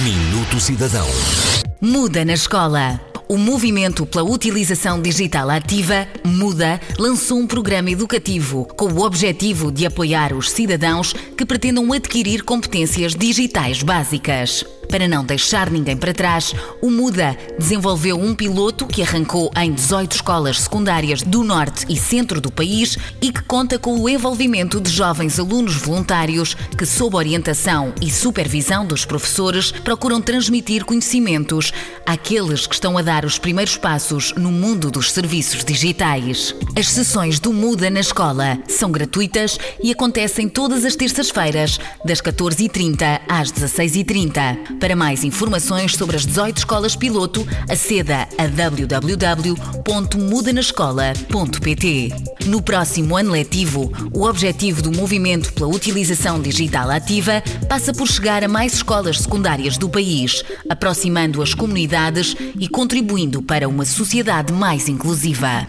Minuto Cidadão. Muda na escola. O Movimento pela Utilização Digital Ativa, MUDA, lançou um programa educativo com o objetivo de apoiar os cidadãos que pretendam adquirir competências digitais básicas. Para não deixar ninguém para trás, o MUDA desenvolveu um piloto que arrancou em 18 escolas secundárias do norte e centro do país e que conta com o envolvimento de jovens alunos voluntários que, sob orientação e supervisão dos professores, procuram transmitir conhecimentos àqueles que estão a dar os primeiros passos no mundo dos serviços digitais. As sessões do MUDA na escola são gratuitas e acontecem todas as terças-feiras, das 14h30 às 16h30. Para mais informações sobre as 18 escolas piloto, aceda a www.mudanascola.pt. No próximo ano letivo, o objetivo do Movimento pela Utilização Digital Ativa passa por chegar a mais escolas secundárias do país, aproximando as comunidades e contribuindo para uma sociedade mais inclusiva.